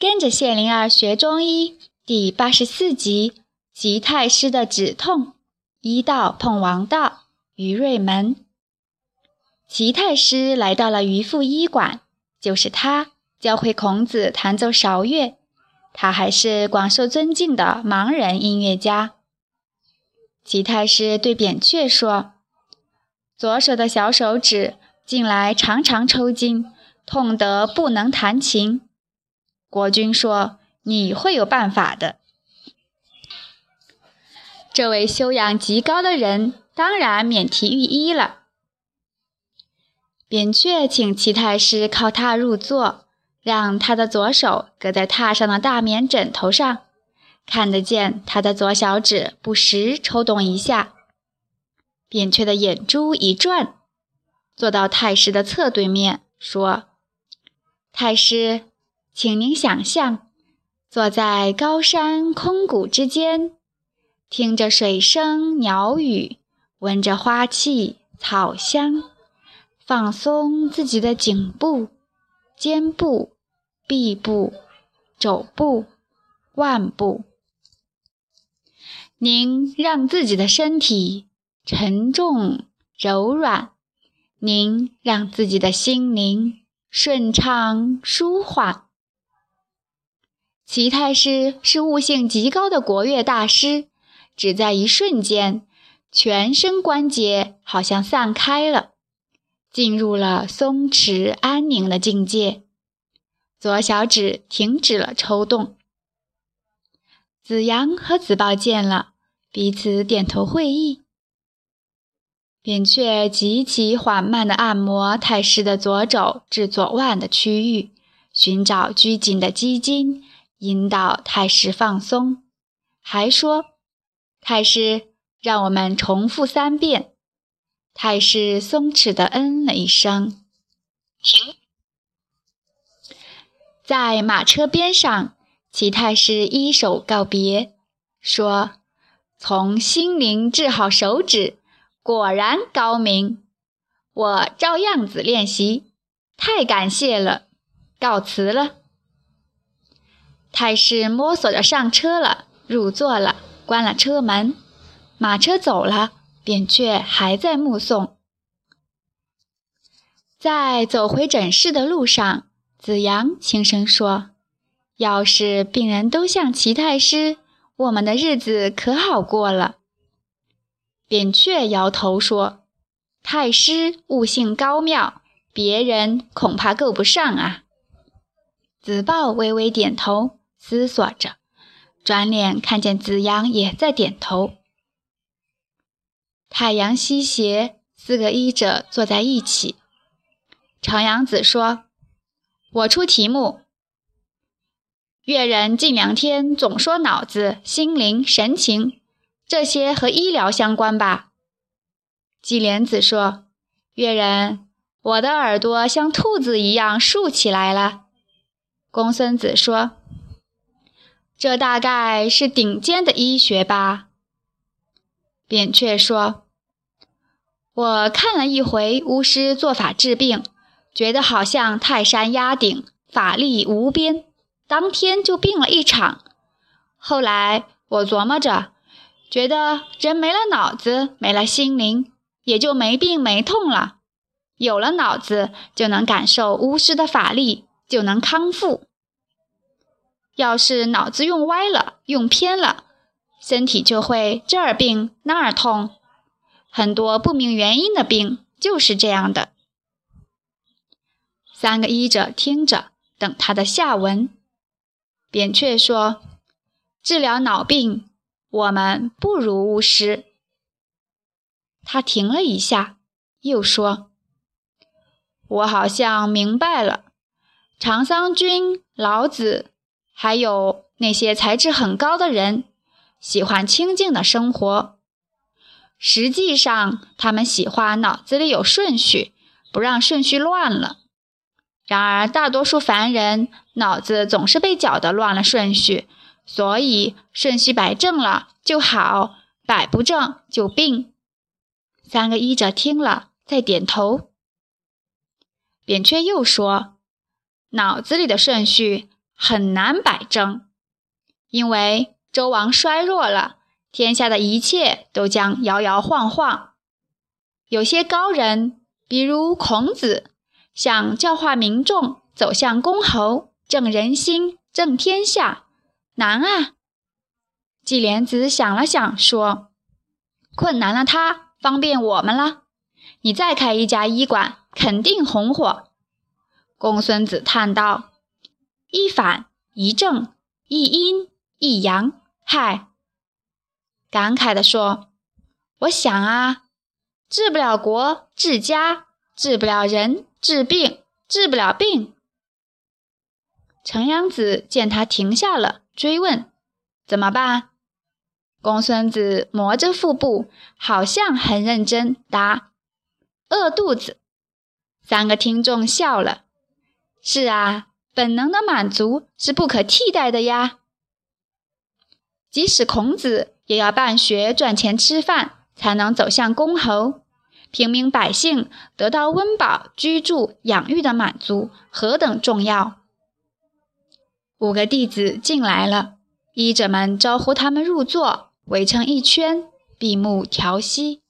跟着谢灵儿学中医第八十四集：齐太师的止痛。医道碰王道，于瑞门。齐太师来到了渔父医馆，就是他教会孔子弹奏韶乐。他还是广受尊敬的盲人音乐家。齐太师对扁鹊说：“左手的小手指近来常常抽筋，痛得不能弹琴。”国君说：“你会有办法的。”这位修养极高的人当然免提御医了。扁鹊请齐太师靠榻入座，让他的左手搁在榻上的大棉枕头上，看得见他的左小指不时抽动一下。扁鹊的眼珠一转，坐到太师的侧对面，说：“太师。”请您想象，坐在高山空谷之间，听着水声鸟语，闻着花气草香，放松自己的颈部、肩部、臂部、肘部、腕部。您让自己的身体沉重柔软，您让自己的心灵顺畅舒缓。齐太师是悟性极高的国乐大师，只在一瞬间，全身关节好像散开了，进入了松弛安宁的境界。左小指停止了抽动。子阳和子豹见了，彼此点头会意。扁鹊极其缓慢地按摩太师的左肘至左腕的区域，寻找拘紧的肌筋。引导太师放松，还说：“太师，让我们重复三遍。”太师松弛地嗯了一声，停。在马车边上，齐太师一手告别，说：“从心灵治好手指，果然高明。我照样子练习，太感谢了，告辞了。”太师摸索着上车了，入座了，关了车门。马车走了，扁鹊还在目送。在走回诊室的路上，子阳轻声说：“要是病人都像齐太师，我们的日子可好过了。”扁鹊摇头说：“太师悟性高妙，别人恐怕够不上啊。”子豹微微点头。思索着，转脸看见子阳也在点头。太阳西斜，四个医者坐在一起。长阳子说：“我出题目。越人近两天总说脑子、心灵、神情，这些和医疗相关吧？”纪莲子说：“越人，我的耳朵像兔子一样竖起来了。”公孙子说。这大概是顶尖的医学吧，扁鹊说：“我看了一回巫师做法治病，觉得好像泰山压顶，法力无边，当天就病了一场。后来我琢磨着，觉得人没了脑子，没了心灵，也就没病没痛了；有了脑子，就能感受巫师的法力，就能康复。”要是脑子用歪了、用偏了，身体就会这儿病那儿痛，很多不明原因的病就是这样的。三个医者听着，等他的下文。扁鹊说：“治疗脑病，我们不如巫师。”他停了一下，又说：“我好像明白了，长桑君、老子。”还有那些才智很高的人，喜欢清静的生活。实际上，他们喜欢脑子里有顺序，不让顺序乱了。然而，大多数凡人脑子总是被搅得乱了顺序，所以顺序摆正了就好，摆不正就病。三个医者听了，再点头。扁鹊又说：“脑子里的顺序。”很难摆正，因为周王衰弱了，天下的一切都将摇摇晃晃。有些高人，比如孔子，想教化民众，走向公侯，正人心，正天下，难啊！季莲子想了想，说：“困难了他，方便我们了。你再开一家医馆，肯定红火。”公孙子叹道：“一反一正，一阴一阳，嗨！”感慨地说：“我想啊，治不了国，治家；治不了人，治病；治不了病。”程阳子见他停下了，追问：“怎么办？”公孙子磨着腹部，好像很认真答：“饿肚子。”三个听众笑了。是啊，本能的满足是不可替代的呀。即使孔子也要办学赚钱吃饭，才能走向公侯。平民百姓得到温饱、居住、养育的满足，何等重要！五个弟子进来了，医者们招呼他们入座。围成一圈，闭目调息。